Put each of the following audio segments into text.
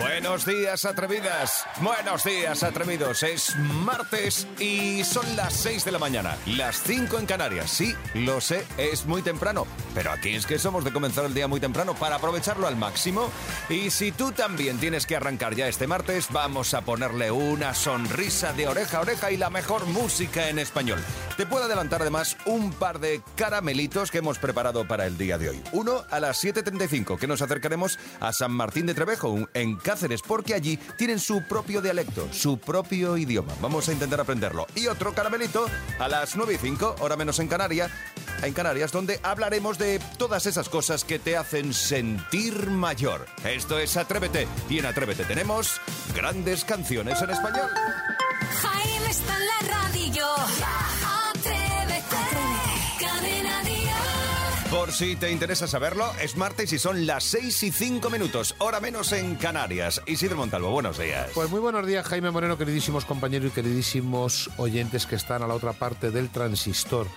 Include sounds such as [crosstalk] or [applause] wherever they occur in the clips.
Buenos días, atrevidas. Buenos días, atrevidos. Es martes y son las 6 de la mañana. Las 5 en Canarias. Sí, lo sé, es muy temprano. Pero aquí es que somos de comenzar el día muy temprano para aprovecharlo al máximo. Y si tú también tienes que arrancar ya este martes, vamos a ponerle una sonrisa de oreja a oreja y la mejor música en español. Te puedo adelantar además un par de caramelitos que hemos preparado para el día de hoy. Uno a las 7.35, que nos acercaremos a San Martín de Trevejo, en Cáceres, porque allí tienen su propio dialecto, su propio idioma. Vamos a intentar aprenderlo. Y otro caramelito a las 9 y 5, hora menos en Canarias, en Canarias, donde hablaremos de todas esas cosas que te hacen sentir mayor. Esto es Atrévete, y en Atrévete tenemos grandes canciones en español. Jaime está en la radio. Por si te interesa saberlo, es martes y son las 6 y 5 minutos, hora menos en Canarias. Isidro Montalvo, buenos días. Pues muy buenos días, Jaime Moreno, queridísimos compañeros y queridísimos oyentes que están a la otra parte del transistor.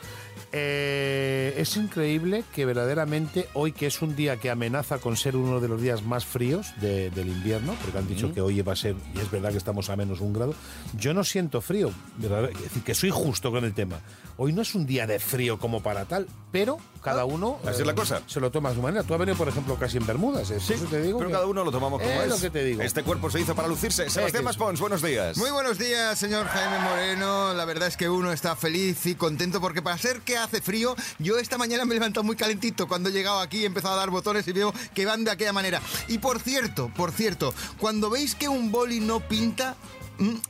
Eh, es increíble que verdaderamente hoy, que es un día que amenaza con ser uno de los días más fríos de- del invierno, porque han dicho que hoy va a ser, y es verdad que estamos a menos un grado, yo no siento frío, ¿verdad? es decir, que soy justo con el tema. Hoy no es un día de frío como para tal, pero cada uno así es la cosa. se lo toma a su manera. Tú has venido, por ejemplo, casi en Bermudas, ¿eh? Sí, Eso te digo pero que- cada uno lo tomamos como Es es. lo que te digo. Este cuerpo se hizo para lucirse. Sebastián Maspons, buenos días. Muy buenos días, señor Jaime Moreno. La verdad es que uno está feliz y contento porque para ser que hace frío, yo esta mañana me he levantado muy calentito. Cuando he llegado aquí he empezado a dar botones y veo que van de aquella manera. Y por cierto, por cierto, cuando veis que un boli no pinta...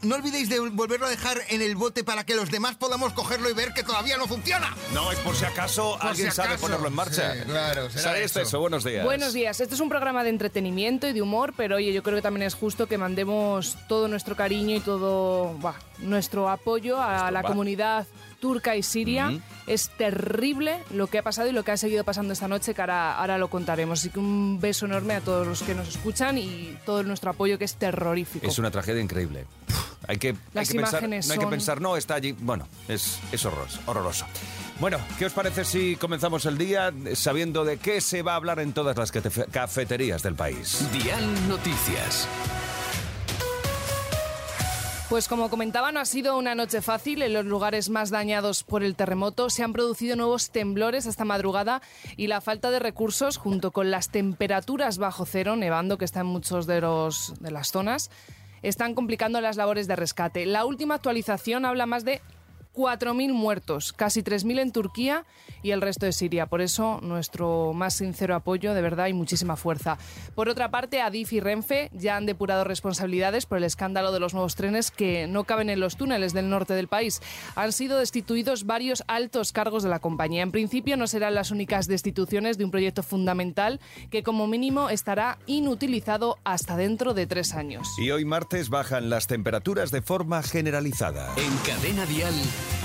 No olvidéis de volverlo a dejar en el bote para que los demás podamos cogerlo y ver que todavía no funciona. No, es por si acaso Por alguien si sabe ponerlo en marcha. Sí, claro, será eso. eso, buenos días. Buenos días, este es un programa de entretenimiento y de humor, pero oye, yo creo que también es justo que mandemos todo nuestro cariño y todo nuestro apoyo a Nuestro la va. comunidad turca y siria. Es terrible lo que ha pasado y lo que ha seguido pasando esta noche, que ahora, ahora lo contaremos. Así que un beso enorme a todos los que nos escuchan y todo nuestro apoyo, que es terrorífico. Es una tragedia increíble. Hay que, hay Las que pensar, no hay que pensar, no, está allí. Bueno, es, es horroroso, horroroso. Bueno, ¿qué os parece si comenzamos el día sabiendo de qué se va a hablar en todas las cafeterías del país? Dial Noticias. Pues como comentaba, no ha sido una noche fácil. En los lugares más dañados por el terremoto se han producido nuevos temblores esta madrugada y la falta de recursos, junto con las temperaturas bajo cero, nevando que está en muchos de, los, de las zonas, están complicando las labores de rescate. La última actualización habla más de 4.000 muertos, casi 3.000 en Turquía y el resto de Siria. Por eso, nuestro más sincero apoyo, de verdad, y muchísima fuerza. Por otra parte, Adif y Renfe ya han depurado responsabilidades por el escándalo de los nuevos trenes que no caben en los túneles del norte del país. Han sido destituidos varios altos cargos de la compañía. En principio, no serán las únicas destituciones de un proyecto fundamental que, como mínimo, estará inutilizado hasta dentro de tres años. Y hoy martes bajan las temperaturas de forma generalizada. En Cadena Dial,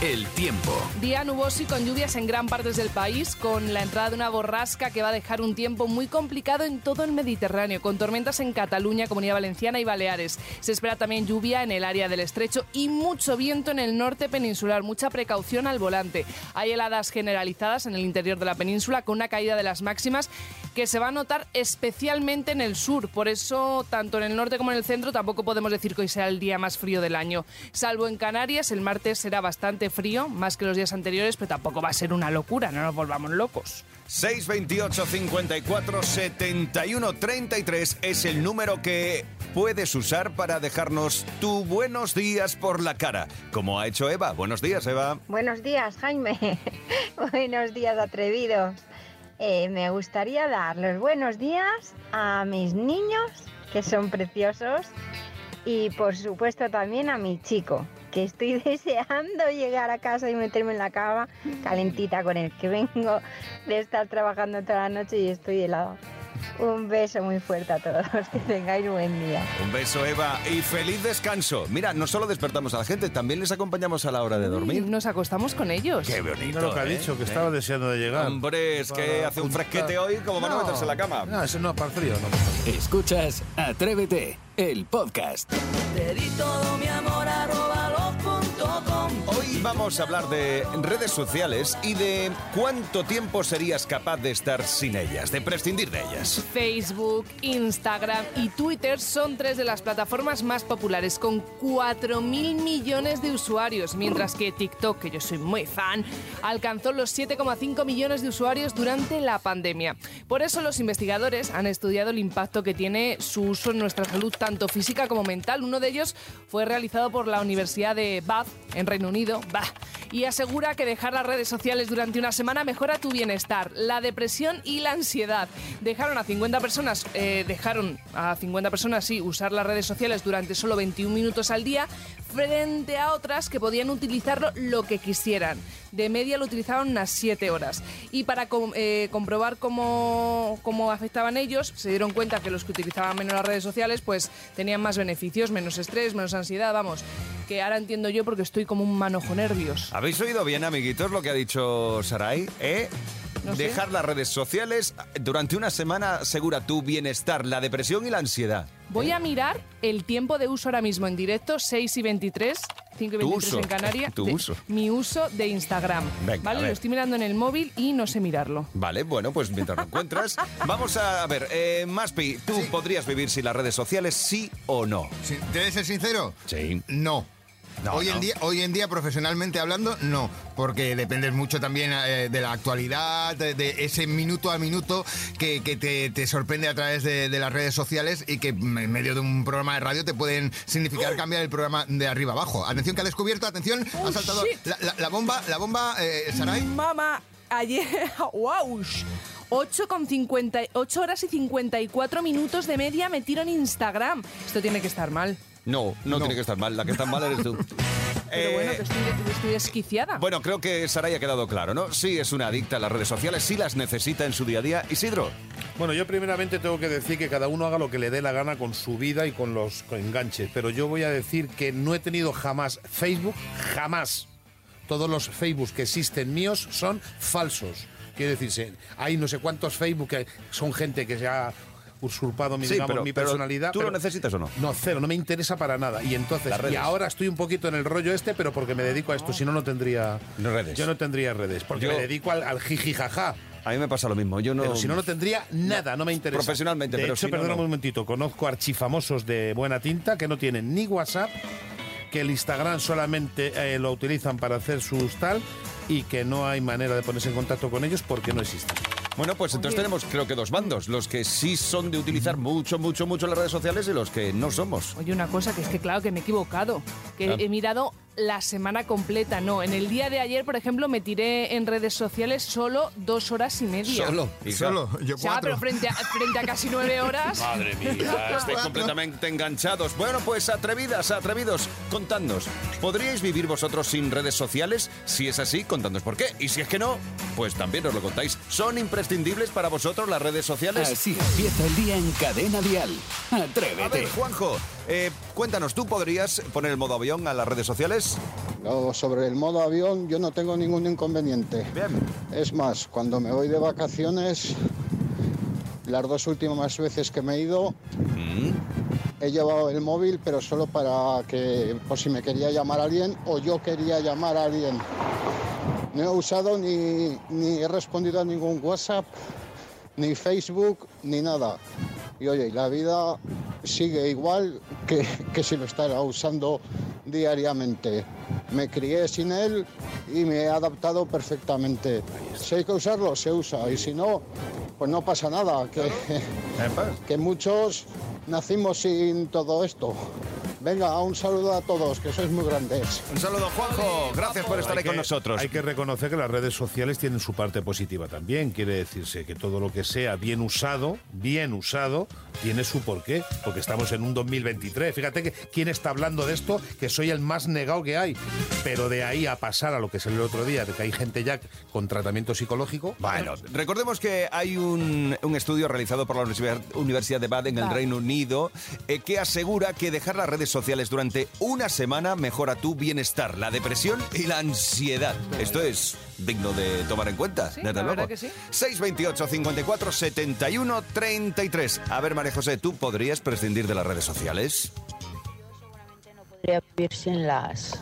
el tiempo. Día nuboso y con lluvias en gran partes del país, con la entrada de una borrasca que va a dejar un tiempo muy complicado en todo el Mediterráneo, con tormentas en Cataluña, Comunidad Valenciana y Baleares. Se espera también lluvia en el área del estrecho y mucho viento en el norte peninsular. Mucha precaución al volante. Hay heladas generalizadas en el interior de la península, con una caída de las máximas que se va a notar especialmente en el sur. Por eso, tanto en el norte como en el centro, tampoco podemos decir que hoy sea el día más frío del año. Salvo en Canarias, el martes será bastante frío, más que los días anteriores, pero tampoco va a ser una locura, no nos volvamos locos. 628 54 71 33 es el número que puedes usar para dejarnos tu buenos días por la cara, como ha hecho Eva. Buenos días, Eva. Buenos días, Jaime. [laughs] buenos días, atrevidos. Eh, me gustaría dar los buenos días a mis niños, que son preciosos, y por supuesto también a mi chico, que estoy [laughs] deseando llegar a casa y meterme en la cama calentita con el que vengo de estar trabajando toda la noche y estoy helada. Un beso muy fuerte a todos, [laughs] que tengáis buen día. Un beso, Eva, y feliz descanso. Mira, no solo despertamos a la gente, también les acompañamos a la hora de dormir. Nos acostamos con ellos. Qué bonito. Mira lo que ha ¿eh? dicho, que estaba deseando de llegar. Hombre, es que hace un fresquete hoy como van a No, meterse en la cama. No, eso no, para frío, no. para el frío. Escuchas Atrévete, el podcast. Te di todo mi amor com. Hoy vamos a hablar de redes sociales y de cuánto tiempo serías capaz de estar sin ellas, de prescindir de ellas. Facebook, Instagram y Twitter son tres de las plataformas más populares, con 4.000 millones de usuarios, mientras que TikTok, que yo soy muy fan, alcanzó los 7,5 millones de usuarios durante la pandemia. Por eso los investigadores han estudiado el impacto que tiene su uso en nuestra salud, tanto física como mental. Uno de ellos fue realizado por la Universidad de Bath, en Reino Unido, y asegura que dejar las redes sociales durante una semana mejora tu bienestar, la depresión y la ansiedad. Dejaron a 50 personas, eh, dejaron a 50 personas, sí, usar las redes sociales durante solo 21 minutos al día, frente a otras que podían utilizarlo lo que quisieran. De media lo utilizaban unas 7 horas. Y para eh, comprobar cómo, cómo afectaban ellos, se dieron cuenta que los que utilizaban menos las redes sociales, pues tenían más beneficios, menos estrés, menos ansiedad, vamos. Que ahora entiendo yo porque estoy como un manojo nervios. ¿Habéis oído bien, amiguitos, lo que ha dicho Sarai? ¿Eh? No sé. Dejar las redes sociales durante una semana asegura tu bienestar, la depresión y la ansiedad. Voy a mirar el tiempo de uso ahora mismo en directo, 6 y 23, 5 y Tu 23 uso, en Canarias. tu de- uso. Mi uso de Instagram. Venga, ¿Vale? Lo estoy mirando en el móvil y no sé mirarlo. Vale, bueno, pues mientras lo encuentras, [laughs] vamos a ver, eh, Maspi, ¿tú podrías vivir sin las redes sociales, sí o no? Sí, ¿Te de ser sincero? Sí. No. No, hoy, no. En día, hoy en día, profesionalmente hablando, no, porque dependes mucho también eh, de la actualidad, de, de ese minuto a minuto que, que te, te sorprende a través de, de las redes sociales y que en medio de un programa de radio te pueden significar cambiar el programa de arriba abajo. Atención que ha descubierto, atención, ha saltado la, la- la bomba, la bomba, eh, Saray. Mamá, ayer, [laughs] wow, 8, con 50, 8 horas y 54 minutos de media me tiro en Instagram. Esto tiene que estar mal. No, no, No. tiene que estar mal, la que está mal eres tú. [laughs] Pero Eh, bueno, que estoy, que estoy desquiciada. Bueno, creo que Saray ha quedado claro, ¿no? Sí, es una adicta a las redes sociales, sí las necesita en su día a día. Isidro, Bueno, yo primeramente tengo que decir que cada uno haga lo que le dé la gana con su vida y con los enganches, pero yo voy a decir que no he tenido jamás Facebook, jamás. Todos los Facebook que existen míos son falsos. Quiere decirse, hay no sé cuántos Facebook que son gente que se ha usurpado mi, Sí, digamos, pero- mi pero personalidad. ¿tú lo necesitas o no? No, cero, no me interesa para nada. Y entonces, y ahora estoy un poquito en el rollo este, pero porque me dedico a esto, si no, no tendría No redes. Yo no tendría redes, porque Yo- me dedico al, al jiji jaja. a mí me pasa lo mismo. Yo no. Pero si no, no tendría nada, no me interesa. Profesionalmente, de pero hecho, si no. un momentito, conozco archifamosos de buena tinta que no tienen ni WhatsApp, que el Instagram solamente eh, lo utilizan para hacer sus tal y que no hay manera de ponerse en contacto con ellos porque no existen. Bueno, pues entonces tenemos creo que dos bandos, los que sí son de utilizar mucho, mucho, mucho las redes sociales y los que no somos. Oye, una cosa, que es que claro que me he equivocado. Que Ah. he mirado la semana completa. No, en el día de ayer, por ejemplo, me tiré en redes sociales solo dos horas y media. Solo. hija. Solo, yo O sea, cuatro. pero frente a, frente a casi nueve horas. Madre mía, [laughs] estáis completamente enganchados. Bueno, pues atrevidas, atrevidos, contadnos. ¿Podríais vivir vosotros sin redes sociales? Si es así, contadnos por qué. Y si es que no, pues también os lo contáis. ¿Son imprescindibles para vosotros las redes sociales? Así empieza el día en Cadena Dial. A Atrévete. ver, Juanjo, eh, cuéntanos, ¿tú podrías poner el modo avión a las redes sociales? No, sobre el modo avión yo no tengo ningún inconveniente. Bien. Es más, cuando me voy de vacaciones, las dos últimas veces que me he ido, he llevado el móvil, pero solo para que, por si me quería llamar a alguien o yo quería llamar a alguien. No he usado ni, ni he respondido a ningún WhatsApp, ni Facebook, ni nada. Y oye, la vida sigue igual que, que si lo estara usando diariamente. Me crié sin él y me he adaptado perfectamente. Si hay que usarlo, se usa. Y si no, pues no pasa nada. Que, [laughs] que muchos nacimos sin todo esto. Venga, un saludo a todos, que sois muy grandes. Un saludo, Juanjo. Gracias por estar Hay ahí con nosotros. Hay que reconocer que las redes sociales tienen su parte positiva también. Quiere decirse que todo lo que sea bien usado, bien usado, tiene su porqué. Porque estamos en un 2023. Fíjate que quién está hablando de esto, que soy el más negado que hay. Pero de ahí a pasar a lo que es el otro día, de que hay gente ya con tratamiento psicológico. Bueno, recordemos que hay un, un estudio realizado por la Universidad, de Baden en el. Reino Unido eh, que asegura que dejar las redes sociales durante una semana mejora tu bienestar, la depresión y la ansiedad. Esto es digno de tomar en cuenta, Sí, desde luego. que sí. 628 54 71 33. A ver, María José, ¿tú podrías prescindir de las redes sociales? podría vivir sin las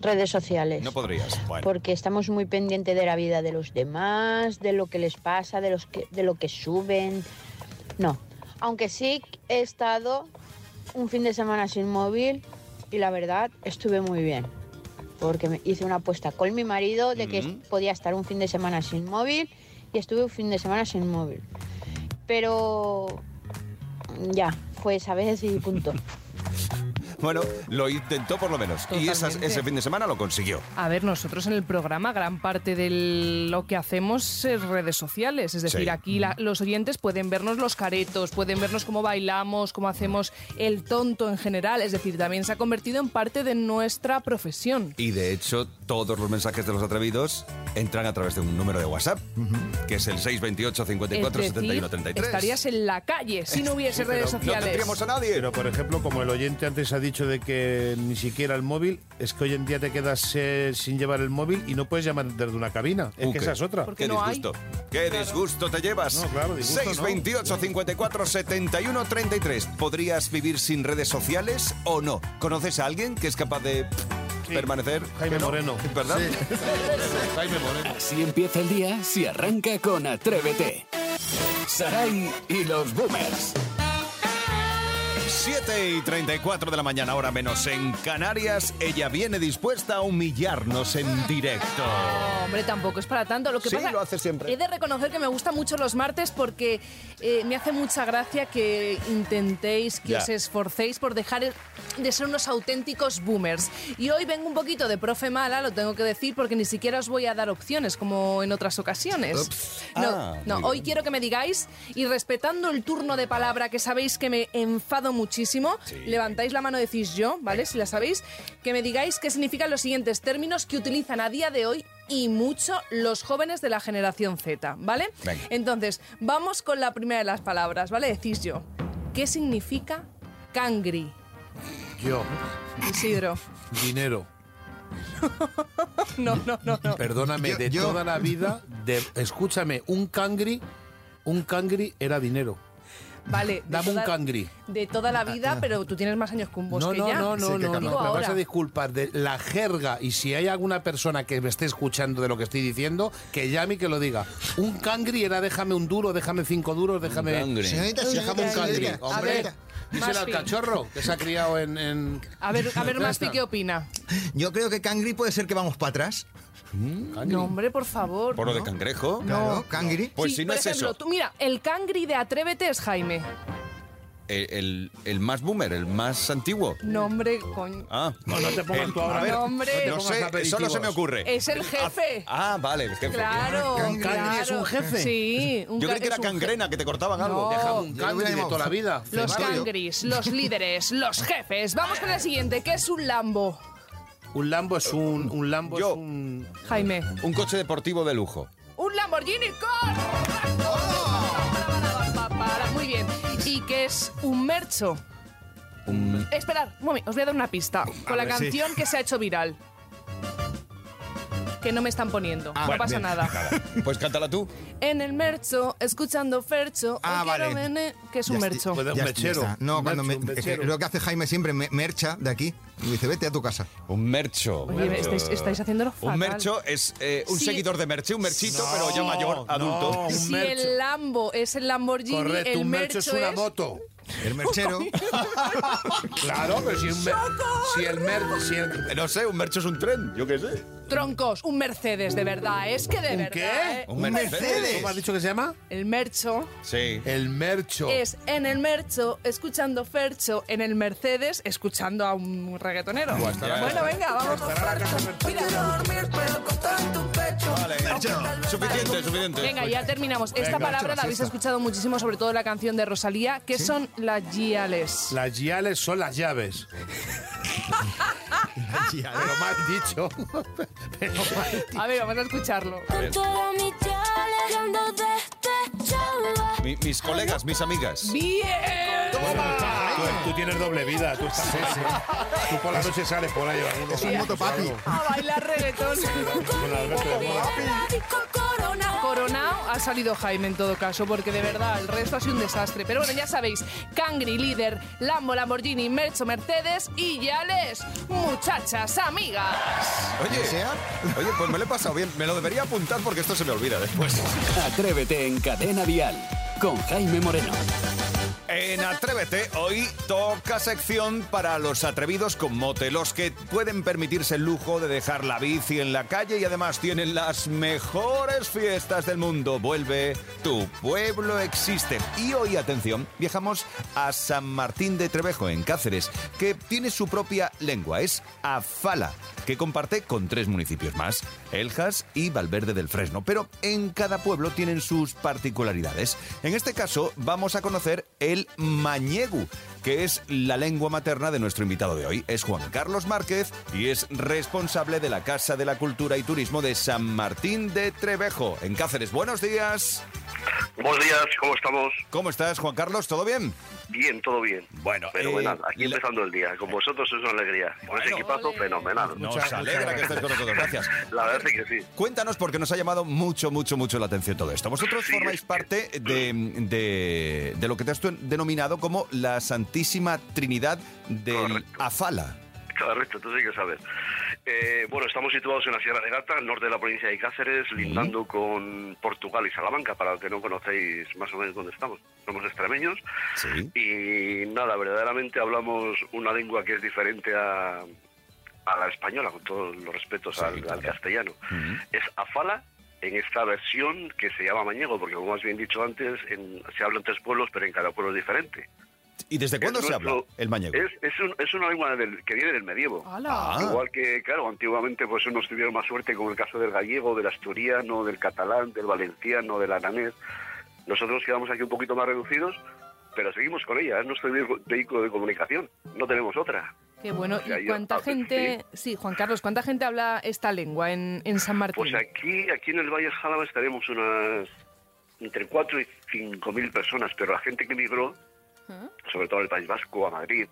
redes sociales. No podrías. Bueno. Porque estamos muy pendientes de la vida de los demás, de lo que les pasa, de, los que, de lo que suben. No. Aunque sí he estado un fin de semana sin móvil y la verdad estuve muy bien. Porque me hice una apuesta con mi marido de que podía estar un fin de semana sin móvil y estuve un fin de semana sin móvil. Pero ya, fue esa vez y punto. [laughs] Bueno, lo intentó por lo menos. Y esas- ese fin de semana lo consiguió. A ver, nosotros en el programa gran parte de lo que hacemos es redes sociales. Es decir, Sí. aquí la- los oyentes pueden vernos los caretos, pueden vernos cómo bailamos, cómo hacemos el tonto en general. Es decir, también se ha convertido en parte de nuestra profesión. Y de hecho, todos los mensajes de los atrevidos entran a través de un número de WhatsApp, que es el 628 54 es decir, 71 33. estarías en la calle si no hubiese redes No sociales. tendríamos a nadie. Pero, por ejemplo, como el oyente antes ha dicho de que ni siquiera el móvil, es que hoy en día te quedas eh, sin llevar el móvil y no puedes llamar desde una cabina. Es Uh, que qué- esa es otra. Qué no hay. disgusto. Qué disgusto te llevas. No, claro, disgusto no. 628 54 71 33. ¿Podrías vivir sin redes sociales o no? ¿Conoces a alguien que es capaz de Sí. permanecer? Jaime. Moreno. ¿Verdad? [laughs] Jaime Moreno. Así empieza el día si arranca con Atrévete. Sarai y los boomers. 7 y 34 de la mañana, hora menos en Canarias. Ella viene dispuesta a humillarnos en directo. No, hombre, tampoco es para tanto. Lo que Sí, pasa, lo hace siempre. He de reconocer que me gustan mucho los martes porque eh, me hace mucha gracia que intentéis, que Ya. os esforcéis por dejar el- de ser unos auténticos boomers. Y hoy vengo un poquito de profe mala, lo tengo que decir, porque ni siquiera os voy a dar opciones como en otras ocasiones. Ups. No, Ah, no, hoy bien. quiero que me digáis, y respetando el turno de palabra que sabéis que me enfado muchísimo, levantáis la mano decís yo, ¿vale? Si la sabéis, que me digáis qué significan los siguientes términos que utilizan a día de hoy y mucho los jóvenes de la generación Z, ¿vale? Venga. Entonces, vamos con la primera de las palabras, ¿vale? Decís yo. ¿Qué significa cangri? Yo, Isidro. dinero. [laughs] No, no, no, no. Perdóname, Yo- de yo- toda la vida, de, escúchame, un cangri, un cangri era dinero. Vale. de Dame un toda- cangri. De toda la vida, pero tú tienes más años que un No, bosque no, ya. no, no, Sí, no, no, me vas a disculpar de la jerga y si hay alguna persona que me esté escuchando de lo que estoy diciendo, que llame y que lo diga. Un cangri era déjame un duro, déjame cinco duros, déjame... cangri. Señorita, Déjame señorita, un cangri, señorita. Hombre. ver, Díselo al cachorro, que se ha criado en... en- A ver, a ver, Maspi. ¿qué opina? Yo creo que cangri puede ser que vamos para atrás. Cangri. No, hombre, por favor. ¿Por lo de cangrejo? Claro, cangri. Pues Sí, si no por es ejemplo, eso. Tú, mira, el cangri de Atrévete es Jaime. El, el- el más boomer, el más antiguo. No, hombre, coño. Ah, No, no te pongas el- tú ahora. a ver, No, hombre. no No sé, solo se me ocurre. Es el jefe. Ah, vale, el jefe. Claro, ¿Cangri claro. es un jefe? Sí. un Yo creí que era cangrena, que te cortaban algo. No. Déjame Un cangri hubiera de toda la vida. Los cangris, los líderes, los jefes. Vamos con el siguiente, ¿qué es un Lambo? Un Lambo es un... Un Lambo Yo. es un... Jaime. Un coche deportivo de lujo. ¡Un Lamborghini con... Muy bien. ¿Y qué es un mercho? Un... Esperad, un momento, os voy a dar una pista. Con la ver, sí. canción que se ha hecho viral. Que no me están poniendo. Ah, no bueno, pasa bien. nada. Pues cántala tú. [laughs] En el mercho, escuchando Fercho. Ah, hoy quiero vale. vene- ¿Qué es un Ya mercho? Puede- un está. No, Un cuando me, mercho, es que lo que hace Jaime siempre, me, me echa de aquí y dice, vete a tu casa. Un mercho. Oye, estáis, estáis haciéndolo fatal. Un mercho es eh, un Sí. seguidor de Merche, un merchito, No, pero ya mayor, adulto. no, un Si mercho. el Lambo es el Lamborghini, Correcto, el un mercho es una es- moto. El merchero. [laughs] Claro, pero si, un mer- si el mer... Si el- No sé, un mercho es un tren, yo qué sé. Troncos, un Mercedes, de verdad. Es que de ¿Un verdad. qué? ¿eh? Un Mercedes. ¿Cómo has dicho que se llama? El mercho Sí. El mercho. es en el mercho, escuchando Fercho, en el Mercedes, escuchando a un reggaetonero. Bueno, venga, vamos a Vale. Suficiente, suficiente. Venga, ya terminamos. Esta Venga, palabra la habéis escuchado muchísimo, sobre todo la canción de Rosalía, que son las giales. Las guiales son las llaves. Pero mal dicho. Pero mal dicho. A ver, vamos a escucharlo. Mi- mis colegas, mis amigas. ¡Bien! Tú, tú tienes doble vida. Tú, estás, tú por la noche sales por ahí. Es un motopapi. A bailar reggaetón. Con Alberto de Mola. Coronao, ha salido Jaime en todo caso, porque de verdad el resto ha sido un desastre. Pero bueno, ya sabéis, Cangri, líder, Lambo, Lamborghini, Mercho, Mercedes y Yales, muchachas, amigas. Oye, ¿Sea? oye, pues me lo he pasado bien. Me lo debería apuntar porque esto se me olvida después. [laughs] Atrévete en Cadena Dial con Jaime Moreno. En Atrévete, hoy toca sección para los atrevidos con mote, los que pueden permitirse el lujo de dejar la bici en la calle y además tienen las mejores fiestas del mundo. Vuelve, tu pueblo existe. Y hoy, atención, viajamos a San Martín de Trevejo, en Cáceres, que tiene su propia lengua, es Afala, que comparte con tres municipios más, Eljas y Valverde del Fresno. Pero en cada pueblo tienen sus particularidades. En este caso, vamos a conocer el mañegu, que es la lengua materna de nuestro invitado de hoy. Es Juan Carlos Márquez y es responsable de la Casa de la Cultura y Turismo de San Martín de Trevejo, en Cáceres. Buenos días. Buenos días, ¿cómo estamos? ¿Cómo estás, Juan Carlos? ¿Todo bien? Bien, todo bien. Bueno, Fenomenal. eh, Aquí la- empezando el día. Con vosotros es una alegría. Con ese equipazo, fenomenal. Nos Muchas- alegra muchas que estés con nosotros. Gracias. [laughs] La verdad es que sí. Cuéntanos porque nos ha llamado mucho, mucho, mucho la atención todo esto. Vosotros Sí, formáis es parte de, de- de lo que te has denominado como la Santísima Trinidad del Correcto. Afala. Correcto, tú sí que sabes. Eh, bueno, estamos situados en la Sierra de Gata, al norte de la provincia de Cáceres, lindando con Portugal y Salamanca, para los que no conocéis más o menos dónde estamos. Somos extremeños Sí. y nada, verdaderamente hablamos una lengua que es diferente a, a la española, con todos los respetos Sí, al, claro. al castellano. Es afala en esta versión que se llama mañego, porque como has bien dicho antes, en- se habla en tres pueblos, pero en cada pueblo es diferente. ¿Y desde cuándo Es se habla el mañego? Es, es, un- es una lengua del- que viene del medievo. Ah. Igual que, claro, antiguamente pues unos tuvieron más suerte con el caso del gallego, del asturiano, del catalán, del valenciano, del aranés. Nosotros quedamos aquí un poquito más reducidos, pero seguimos con ella, es nuestro vehículo de comunicación, no tenemos otra. Qué bueno. O sea, ¿Y cuánta ah, gente, sí, Juan Carlos, cuánta gente habla esta lengua en, en San Martín? Pues aquí, aquí en el Valle de Jálava estaremos unas entre 4 y 5 mil personas, pero la gente que emigró, ¿Ah? sobre todo al País Vasco, a Madrid,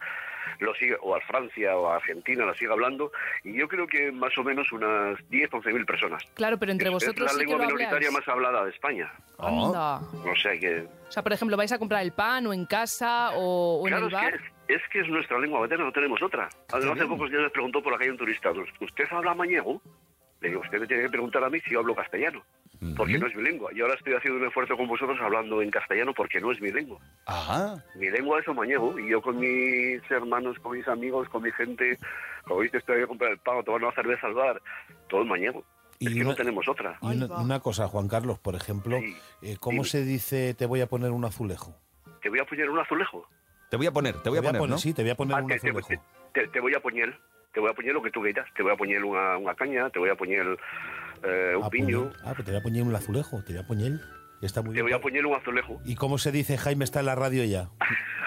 lo sigue, o a Francia o a Argentina, la sigue hablando, y yo creo que más o menos unas 10, 11 mil personas. Claro, pero entre Es- vosotros es sí la que lengua lo minoritaria habláis. más hablada de España. Anda. O sea que... O sea, por ejemplo, vais a comprar el pan o en casa o, o en Claro, el es bar. que, es, es que es nuestra lengua materna, no tenemos otra. Hace pocos días me preguntó por la calle un turista, ¿usted habla mañego? Le digo, usted me tiene que preguntar a mí si yo hablo castellano, porque no es mi lengua. Y ahora estoy haciendo un esfuerzo con vosotros hablando en castellano porque no es mi lengua. Ajá. Mi lengua es mañego y yo con mis hermanos, con mis amigos, con mi gente, como dices, estoy a comprar el pan tomar una cerveza al bar, todo es mañego. Y es que una- no tenemos otra. Y una, una cosa, Juan Carlos, por ejemplo, Sí, eh, ¿cómo dime. se dice te voy a poner un azulejo? Te voy a poner un azulejo. Te voy a poner, te voy a poner, ¿no? Sí, te voy a poner Ah, un te, azulejo. te- te voy a poner, te voy a poner lo que tú quieras. Te voy a poner una, una caña, te voy a poner eh, un Ah, piño, puñel. Ah, pues te voy a poner un azulejo, te voy a poner. Está muy te voy bien. a poner un azulejo. ¿Y cómo se dice Jaime está en la radio ya?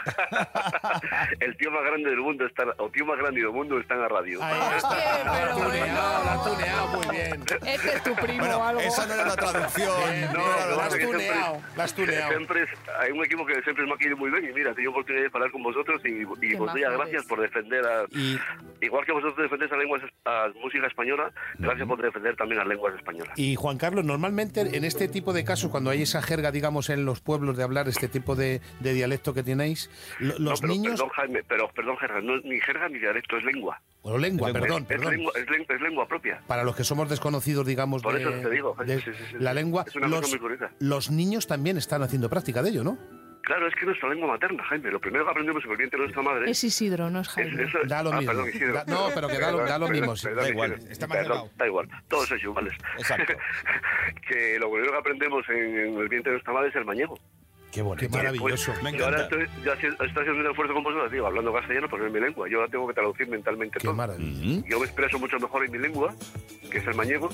[laughs] El tío más grande del mundo está, o tío más grande del mundo está en la radio. Ahí está. pero La tuneado, bueno. la tuneado muy bien. Este es tu primo o Bueno, algo. esa no era la traducción. Bien, no No, no, la has tuneado, la has tuneado. Siempre es- hay un equipo que siempre me ha querido muy bien y mira, tengo oportunidad de hablar con vosotros y, y os doy las majo gracias por defender a... Y, Igual que vosotros defendéis a lenguas a música española, gracias por defender también a lenguas españolas. y Juan Carlos, normalmente en este tipo de casos, cuando hay esa jerga, digamos, en los pueblos de hablar este tipo de, de dialecto que tenéis, No, los pero, niños... Perdón, Jaime, pero perdón, Gerard, no es ni jerga ni dialecto, es lengua. O lengua, Es perdón, es, perdón. lengua es, lengua, es lengua propia. Para los que somos desconocidos, digamos, Por de, eso te digo, de sí, sí, sí, la lengua, Es una cosa muy curiosa. los niños también están haciendo práctica de ello, ¿no? Claro, es que es nuestra lengua materna, Jaime. Lo primero que aprendemos en el vientre de nuestra madre Es Isidro, no es es Jaime. Da lo ah, mismo. Perdón, Isidro. Da- no, pero que da lo- da lo Perdón, mismo, perdón, da igual, Isidro. está más Perdón, delgado. Da igual, todos sois iguales. Exacto. [laughs] que lo primero que aprendemos en, en el vientre de nuestra madre es el mañego. Qué bonito. Qué maravilloso. Me Yo ahora encanta. estoy, estoy haciendo un esfuerzo con vosotros, digo, hablando castellano, porque es mi lengua. Yo ahora tengo que traducir mentalmente Qué todo. maravilla. Yo me expreso mucho mejor en mi lengua, que es el mañego,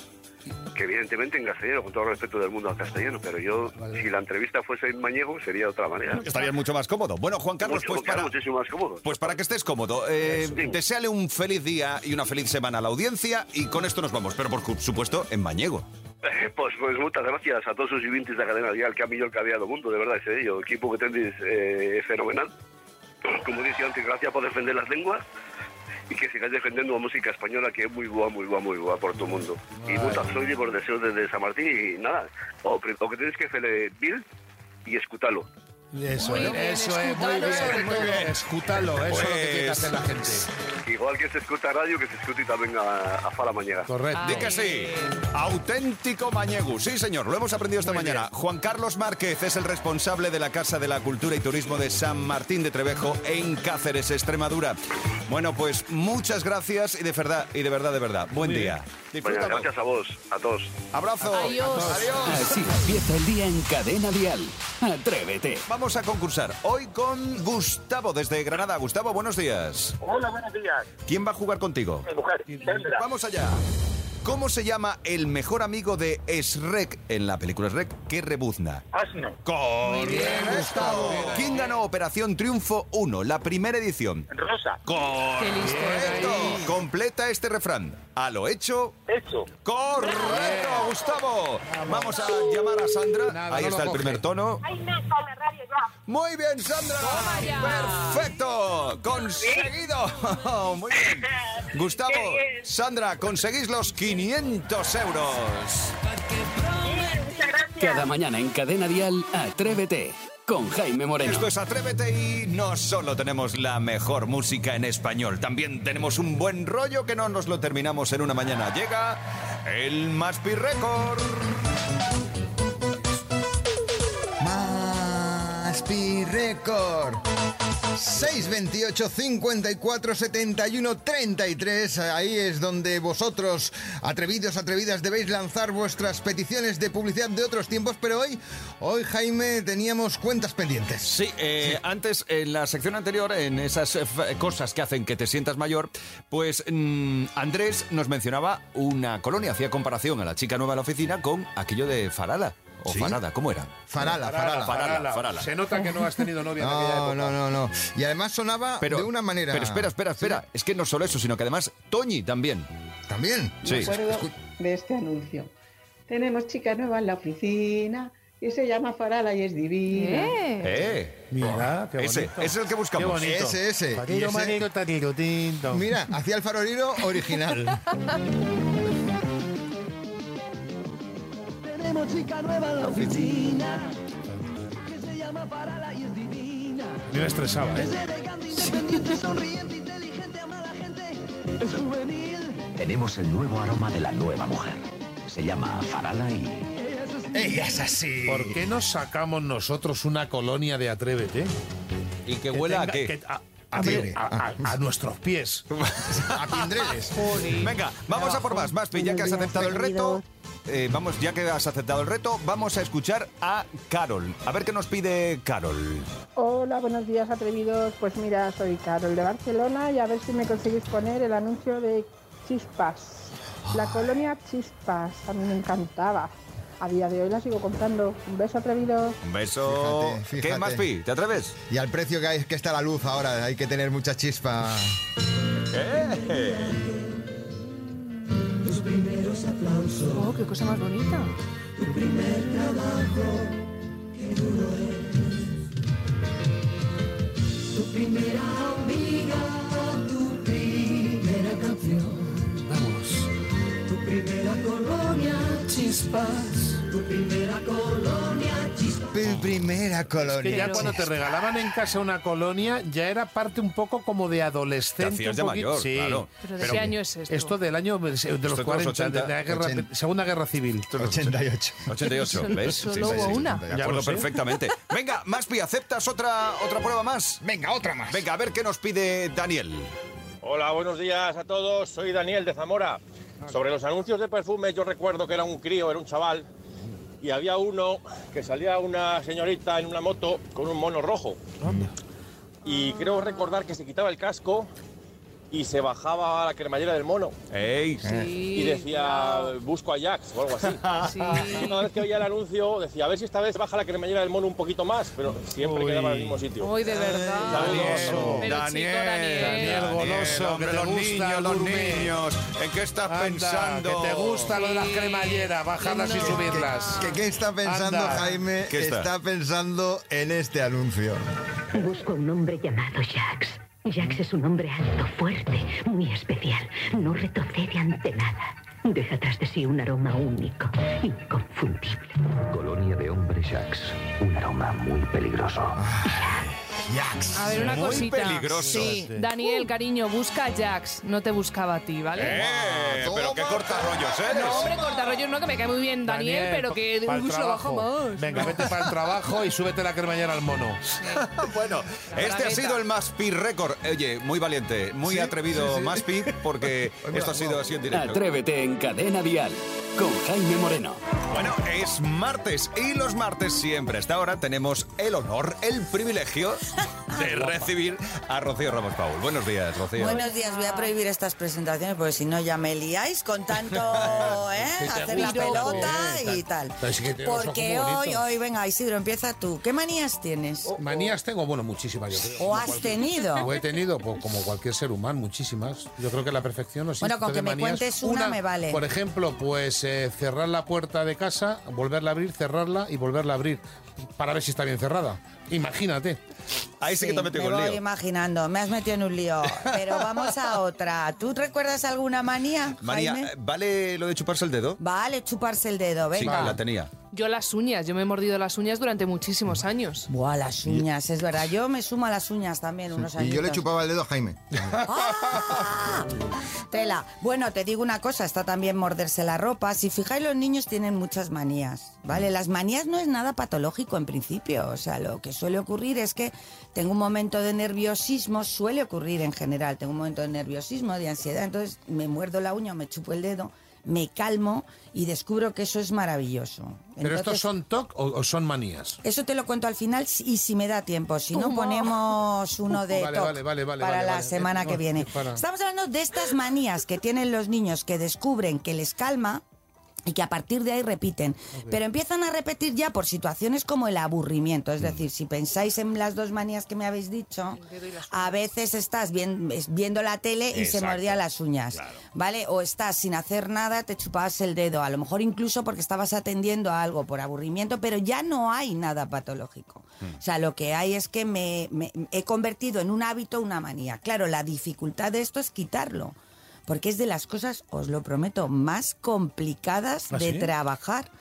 que evidentemente en castellano, con todo el respeto del mundo al castellano. Pero yo, Vale. si la entrevista fuese en mañego, sería de otra manera. Estarías mucho más cómodo. Bueno, Juan Carlos, Mucho- pues para, muchísimo más cómodo. pues para que estés cómodo, eh, Sí. deseale un feliz día y una feliz semana a la audiencia y con esto nos vamos, pero por supuesto en Mañego. [laughs] Pues, pues muchas gracias a todos os vivintes da cadena dial que a millón que había do mundo, de verdad, ese. O equipo que tendes eh, é fenomenal. Como dije antes, gracias por defender las lenguas y que sigáis defendiendo la música española que es muy guapa, muy guapa, muy guapa por todo el mundo. Y muchas soy por deseos desde San Martín y nada, o, que tenéis que hacer eh, Bill y escutarlo. Eso Muy es, bien, eso es, muy bien, muy bien. Escútalo, eso es lo que tiene que Pues- hacer la gente. Igual que se escuta radio, que se escuche también a, a Fala Mañana. Correcto. Di que sí. Auténtico Mañegu. Sí, señor, lo hemos aprendido esta mañana. Juan Carlos Márquez es el responsable de la Casa de la Cultura y Turismo de San Martín de Trevejo en Cáceres, Extremadura. Bueno, pues muchas gracias y de verdad, y de verdad, de verdad. Buen día. Disfrútalo. gracias a vos, a todos. Abrazo. Adiós. Adiós. Así empieza el día en Cadena Dial. Atrévete. Vamos a concursar hoy con Gustavo desde Granada. Gustavo, buenos días. Hola, buenos días. ¿Quién va a jugar contigo? Mi mujer, Sandra. Vamos allá. ¿Cómo se llama el mejor amigo de Shrek en la película Shrek que rebuzna? Asno. Correcto. ¿Quién ganó Operación Triunfo 1, la primera edición? Rosa. Correcto. Completa este refrán. A lo hecho. Hecho. Correcto, Gustavo. Vamos a llamar a Sandra. Nada, Ahí no está el primer tono. Está la radio. Muy bien, Sandra. Perfecto. Conseguido. [laughs] Muy bien. Gustavo. Sandra, conseguís los 500 euros. Cada mañana en Cadena Dial, Atrévete. Con Jaime Moreno. Esto es Atrévete y no solo tenemos la mejor música en español, también tenemos un buen rollo que no nos lo terminamos en una mañana. Llega el Maspi Record. Maspi Record. 628 54 71 33. Ahí es donde vosotros, atrevidos, atrevidas, debéis lanzar vuestras peticiones de publicidad de otros tiempos. Pero hoy, hoy Jaime, teníamos cuentas pendientes. Sí, eh, antes, en la sección anterior, en esas eh, cosas que hacen que te sientas mayor, pues mm, Andrés nos mencionaba una colonia, hacía comparación a la chica nueva de la oficina con aquello de Farala. O ¿Sí? Farada, ¿cómo era? Farala, farala. Farala, farala. Se nota que no has tenido novia en aquella No, época. no, no, no. Y además sonaba Pero, de una manera. Pero espera, espera, espera. Es que no solo eso, sino que además Toñi también. También. Sí. Me acuerdo de este anuncio. Tenemos chica nueva en la oficina y se llama Farala y es divina. Eh. Eh. Mira, qué bonito. Ese, ese es el que buscamos. Qué bonito. Ese, ese. Ese- manito, tinto. Mira, hacía el farolino original. [laughs] Tenemos chica nueva en la oficina que se llama Farala y es divina. Me me estresaba, ¿eh? Es elegante, independiente, sonriente, inteligente, ama a la gente, es juvenil. Tenemos el nuevo aroma de la nueva mujer. Se llama Farala y... Ella es así. ¿Por qué no sacamos nosotros una colonia de Atrévete? ¿Y que huela a qué? que- a, a- a- a- a nuestros pies. [laughs] A Pindreles. [laughs] Venga, vamos a por más. Maspi, ya que has aceptado el reto, eh, vamos, ya que has aceptado el reto, vamos a escuchar a Carol. A ver qué nos pide Carol. Hola, buenos días atrevidos. Pues mira, soy Carol de Barcelona y a ver si me conseguís poner el anuncio de Chispas. La colonia Chispas, a mí me encantaba. A día de hoy la sigo comprando. Un beso atrevidos. Un beso. Fíjate, ¿Qué, fíjate. Maspi? ¿Te atreves? Y al precio que, hay, que está la luz ahora, hay que tener mucha chispa. ¿Qué? Tus primeros aplausos, Oh, qué cosa más bonita. tu primer trabajo, qué duro es. Tu primera amiga, tu primera canción. Tu primera colonia, chispas. Tu primera colonia, chispas. Mi primera colonia. Que ya cuando te regalaban en casa una colonia, ya era parte un poco como de adolescente. Un de poquito. mayor, sí. claro. ¿Pero de qué año es esto? Esto del año de los es de los 40, 80, de la guerra- 80. Segunda Guerra Civil. 88. 88, Solo- ¿ves? solo hubo una. Me Ya acuerdo lo sé. perfectamente. Venga, Maspi, ¿aceptas otra, otra prueba más? Venga, otra más. Venga, a ver qué nos pide Daniel. Hola, buenos días a todos. Soy Daniel de Zamora. Sobre los anuncios de perfume, yo recuerdo que era un crío, era un chaval, y había uno que salía una señorita en una moto con un mono rojo. Y creo recordar que se quitaba el casco y se bajaba a la cremallera del mono ¡Ey! y decía, busco a Jax o algo así. [laughs] Sí. [laughs] Una vez que veía el anuncio, decía, a ver si esta vez baja la cremallera del mono un poquito más, pero siempre Uy. quedaba en el mismo sitio. Hoy de verdad. Daniel, Pero Daniel, chico, Daniel. Daniel goloso, hombre, que te los gusta niños, los niños. ¿En qué estás Anda, pensando? que te gusta lo de las Sí. cremalleras, bajarlas y No. subirlas. ¿Qué, qué está pensando Anda. Jaime? ¿Qué está? pensando en este anuncio. Busco un hombre llamado Jax. Jax es un hombre alto, fuerte, muy especial. No retrocede ante nada. Deja tras de sí un aroma único, inconfundible. Colonia de hombres Jax. Un aroma muy peligroso. Jax. A ver, una Muy cosita. peligroso. Sí, Daniel, cariño, busca a Jax. No te buscaba a ti, ¿vale? ¡Eh! Pero qué cortarrollos eres. No, hombre, cortarrollos no, que me cae muy bien Daniel, pero que de un trabajo trabajo. más. Venga, vete para el [laughs] trabajo y súbete la cremallera al mono. [laughs] bueno, este ha sido el Maspi récord. Oye, muy valiente, muy atrevido sí, sí. Maspi, porque [laughs] esto ha sido así en directo. Atrévete en Cadena Dial con Jaime Moreno. Bueno, es martes y los martes siempre hasta ahora tenemos el honor, el privilegio de [laughs] recibir a Rocío Ramos Paul. Buenos días, Rocío. Buenos días, voy a prohibir estas presentaciones porque si no ya me liáis con tanto, [laughs] ¿eh? Hacer la pelota y tal. Porque hoy, hoy, venga, Isidro, empieza tú. ¿Qué manías tienes? Manías tengo, bueno, muchísimas yo creo. ¿O has tenido? O he tenido, pues, como cualquier ser humano, muchísimas. Yo creo que la perfección no Bueno, con que me manías. cuentes una me vale. Por ejemplo, pues eh, cerrar la puerta de casa, volverla a abrir, cerrarla y volverla a abrir para ver si está bien cerrada. Imagínate. Ahí Sí, me voy imaginando, me has metido en un lío. Pero vamos a otra. ¿Tú recuerdas alguna manía, Jaime? ¿vale lo de chuparse el dedo? Vale, chuparse el dedo, Sí, venga. la tenía. Yo las uñas, yo me he mordido las uñas durante muchísimos años. Buah, las uñas, es verdad. Yo me sumo a las uñas también unos años. Y yo le chupaba el dedo a Jaime. Tela. Bueno, te digo una cosa, está también morderse la ropa. Si fijáis, los niños tienen muchas manías, ¿vale? Las manías no es nada patológico en principio. O sea, lo que suele ocurrir es que tengo un momento de nerviosismo, suele ocurrir en general, tengo un momento de nerviosismo, de ansiedad, entonces me muerdo la uña o me chupo el dedo, me calmo y descubro que eso es maravilloso. ¿Pero estos son TOC o, o son manías? Eso te lo cuento al final y si me da tiempo. Si no, ponemos uno de Vale, TOC vale, vale, vale, para vale, la vale. semana que viene. Estamos hablando de estas manías que tienen los niños que descubren que les calma y que a partir de ahí repiten. Pero empiezan a repetir ya por situaciones como el aburrimiento. Mm. Es decir, si pensáis en las dos manías que me habéis dicho, a veces estás viendo la tele y se mordía las uñas. ¿Vale? O estás sin hacer nada, te chupabas el dedo. A lo mejor incluso porque estabas atendiendo a algo por aburrimiento, pero ya no hay nada patológico. O sea, lo que hay es que me, me- he convertido en un hábito una manía. Claro, la dificultad de esto es quitarlo. Porque es de las cosas, os lo prometo, más complicadas ¿Ah, de sí? trabajar.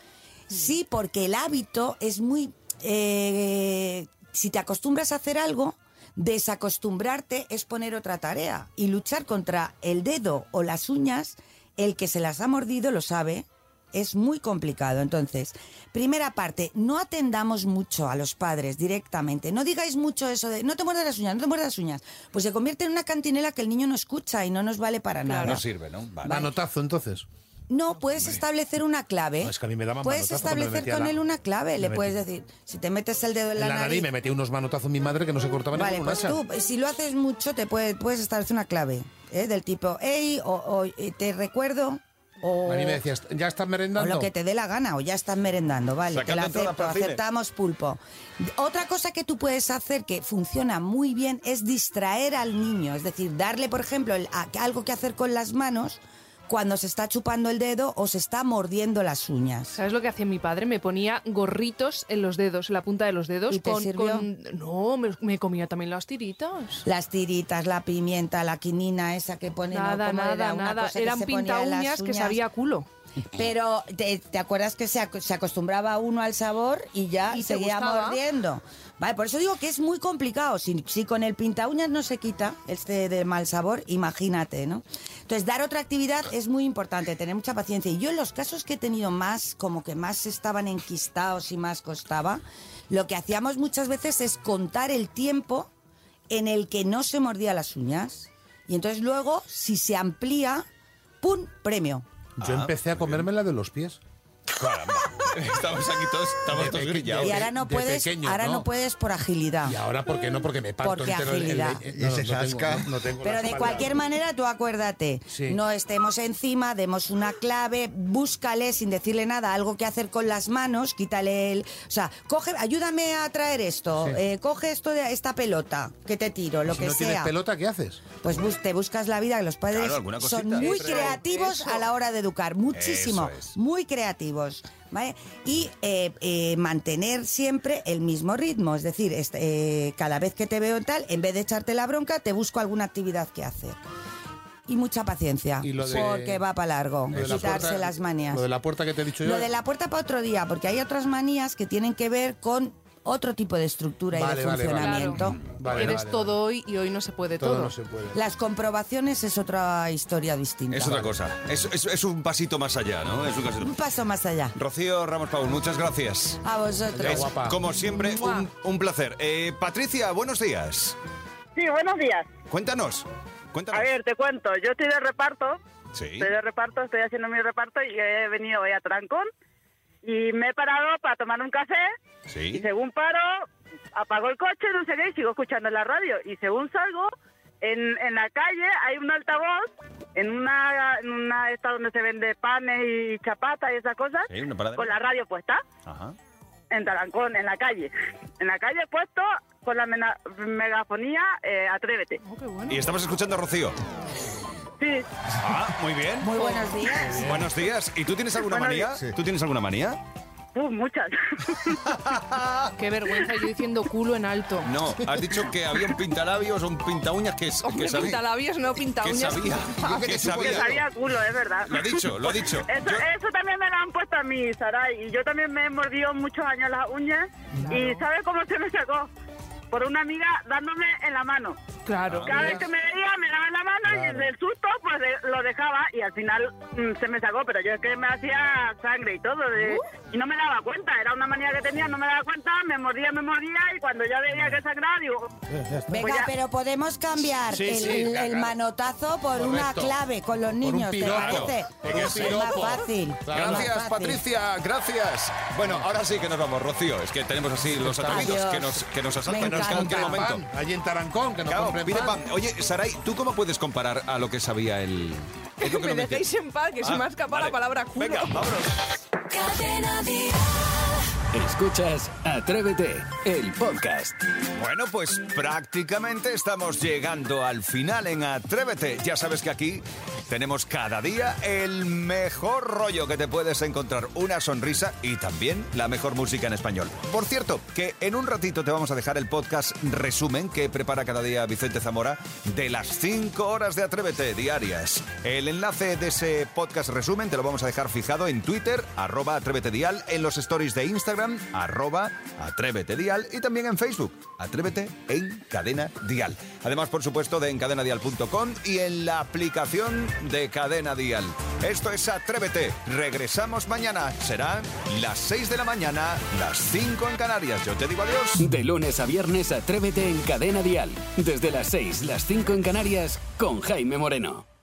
Sí, porque el hábito es muy... eh, si te acostumbras a hacer algo, desacostumbrarte es poner otra tarea. Y luchar contra el dedo o las uñas, el que se las ha mordido lo sabe, es muy complicado. Entonces, primera parte, no atendamos mucho a los padres directamente. No digáis mucho eso de no te muerdas las uñas, no te muerdas las uñas. Pues se convierte en una cantinela que el niño no escucha y no nos vale para nada. No sirve, ¿no? Vale. Manotazo, entonces. No, puedes establecer una clave. No, es que a mí me daban Puedes me establecer con la- él una clave. me Le metí- puedes decir, si te metes el dedo en la, la nariz me metí unos manotazos mi madre que no se cortaban ni Vale, con un pues hacha. tú, si lo haces mucho, te puede- puedes establecer una clave. ¿eh? Del tipo, hey, o, o, eh, te recuerdo. O, A mí me decías, ¿ya estás o merendando? lo que te dé la gana, o ya estás merendando, vale, te lo acepto, aceptamos pulpo. Otra cosa que tú puedes hacer que funciona muy bien es distraer al niño, es decir, darle, por ejemplo, el- a- algo que hacer con las manos cuando se está chupando el dedo o se está mordiendo las uñas. ¿Sabes lo que hacía mi padre? Me ponía gorritos en los dedos, en la punta de los dedos. ¿Y te con, sirvió? con- No, me, me comía también las tiritas. Las tiritas, la pimienta, la quinina esa que ponen... ¿no? Nada, ¿Cómo nada, era? Nada. Eran pinta uñas que sabía culo. Pero ¿te, te acuerdas que se, ac- se acostumbraba uno al sabor y ya Y seguía mordiendo? Vale, por eso digo que es muy complicado. Si, si con el pinta uñas no se quita este de mal sabor, imagínate, ¿no? Entonces, dar otra actividad es muy importante, tener mucha paciencia. Y yo en los casos que he tenido más, como que más estaban enquistados y más costaba, lo que hacíamos muchas veces es contar el tiempo en el que no se mordía las uñas. Y entonces luego, si se amplía, ¡pum! Premio. Yo empecé a comerme la de los pies. Caramba. [laughs] Estamos aquí todos, estamos todos grillados. Y ahora no de puedes, pequeño, ahora ¿no? no puedes por agilidad. Y ahora, ¿por qué no? Porque me parto Porque entero el- el- agilidad. el- no, no, no tengo- no- no tengo Pero de espalda. cualquier manera, tú acuérdate, Sí. no estemos encima, demos una clave, búscale sin decirle nada, algo que hacer con las manos, quítale el... O sea, coge, ayúdame a traer esto, Sí. eh, coge esto de esta pelota que te tiro, lo Si que no tienes sea. pelota, ¿qué haces? Pues bus- te buscas la vida, que los padres Claro, son muy Eso, creativos eso. a la hora de educar, muchísimo, es. muy creativos. ¿Vale? Y eh, eh, mantener siempre el mismo ritmo. Es decir, este, eh, cada vez que te veo tal, en vez de echarte la bronca, te busco alguna actividad que hacer. Y mucha paciencia, Y lo de- porque va para largo. La Quitarse puerta- las manías. Lo de la puerta que te he dicho yo. Lo de la puerta para otro día, porque hay otras manías que tienen que ver con otro tipo de estructura y Vale, de vale, vale. funcionamiento. Vale, Eres vale, todo hoy y hoy no se puede Todo todo. no se puede. Las comprobaciones es otra historia distinta. Es otra cosa. Es, es- es un pasito más allá, ¿no? Es un pasito- Un paso más allá. Rocío Ramos Paul, muchas gracias. A vosotros. Es, como siempre, un, un placer. Eh, Patricia, buenos días. Sí, buenos días. Cuéntanos. Cuéntanos. A ver, te cuento. Yo estoy de reparto. Sí. Estoy de reparto, estoy haciendo mi reparto y he venido hoy a Trancón. Y me he parado para tomar un café. Y Sí. según paro, apago el coche, no sé qué, y sigo escuchando la radio. Y según salgo, en, en la calle hay un altavoz, en una, en una esta donde se vende panes y chapatas y esas cosas, Sí, una parada. con la radio puesta. Ajá. En Tarancón, en la calle. En la calle puesto con la mena- megafonía eh, Atrévete. Y estamos escuchando a Rocío. Sí. Ah, muy bien. Muy buenos días. Buenos días. ¿Y tú tienes alguna manía? ¿Tú tienes alguna manía? Uh, muchas. [laughs] Qué vergüenza, yo diciendo culo en alto. No, has dicho que había un pintalabios o un pintaúñas que, que Hombre, sabía. pintalabios, no pinta [laughs] que sabía, que sabía. Que sabía culo, es verdad. Lo ha dicho, lo ha dicho. Eso, eso también me lo han puesto a mí, Saray. Y yo también me he mordido muchos años las uñas. ¿Y sabes cómo se me sacó? Por una amiga dándome en la mano. Claro. Cada vez que me veía me daba en la mano y del susto pues de- lo dejaba y al final mm, se me sacó, pero yo es que me hacía sangre y todo de- y no me daba cuenta, era una manía que tenía, no me daba cuenta, me mordía, me mordía y cuando ya veía que sangraba digo, Venga, pues ya- pero podemos cambiar Sí, el, sí, el claro. manotazo por una clave con los niños, ¿te parece? Por un Es más fácil. es más Gracias, fácil. Patricia, gracias. Bueno, ahora sí que nos vamos, Rocío. Es que tenemos así los atrevidos Adiós. que nos, que nos asaltan Momento. Allí en Tarancón, que no Claro, compren pide pan. pan. Oye, Saray, ¿tú cómo puedes comparar a lo que sabía el...? Es lo que me no dejéis en paz, que se Ah, me ha escapado vale. la palabra culo. Venga, vámonos. Escuchas Atrévete, el podcast. Bueno, pues prácticamente estamos llegando al final en Atrévete. Ya sabes que aquí tenemos cada día el mejor rollo que te puedes encontrar, una sonrisa y también la mejor música en español. Por cierto, que en un ratito te vamos a dejar el podcast resumen que prepara cada día Vicente Zamora de las 5 horas de Atrévete diarias. El enlace de ese podcast resumen te lo vamos a dejar fijado en Twitter, arroba Atrévete Dial, en los stories de Instagram, arroba Atrévete Dial y también en Facebook, Atrévete en Cadena Dial. Además, por supuesto, de encadenadial.com y en la aplicación de Cadena Dial. Esto es Atrévete. Regresamos mañana. Serán las 6 de la mañana, las 5 en Canarias. Yo te digo adiós. De lunes a viernes, Atrévete en Cadena Dial. Desde las 6, las 5 en Canarias, con Jaime Moreno.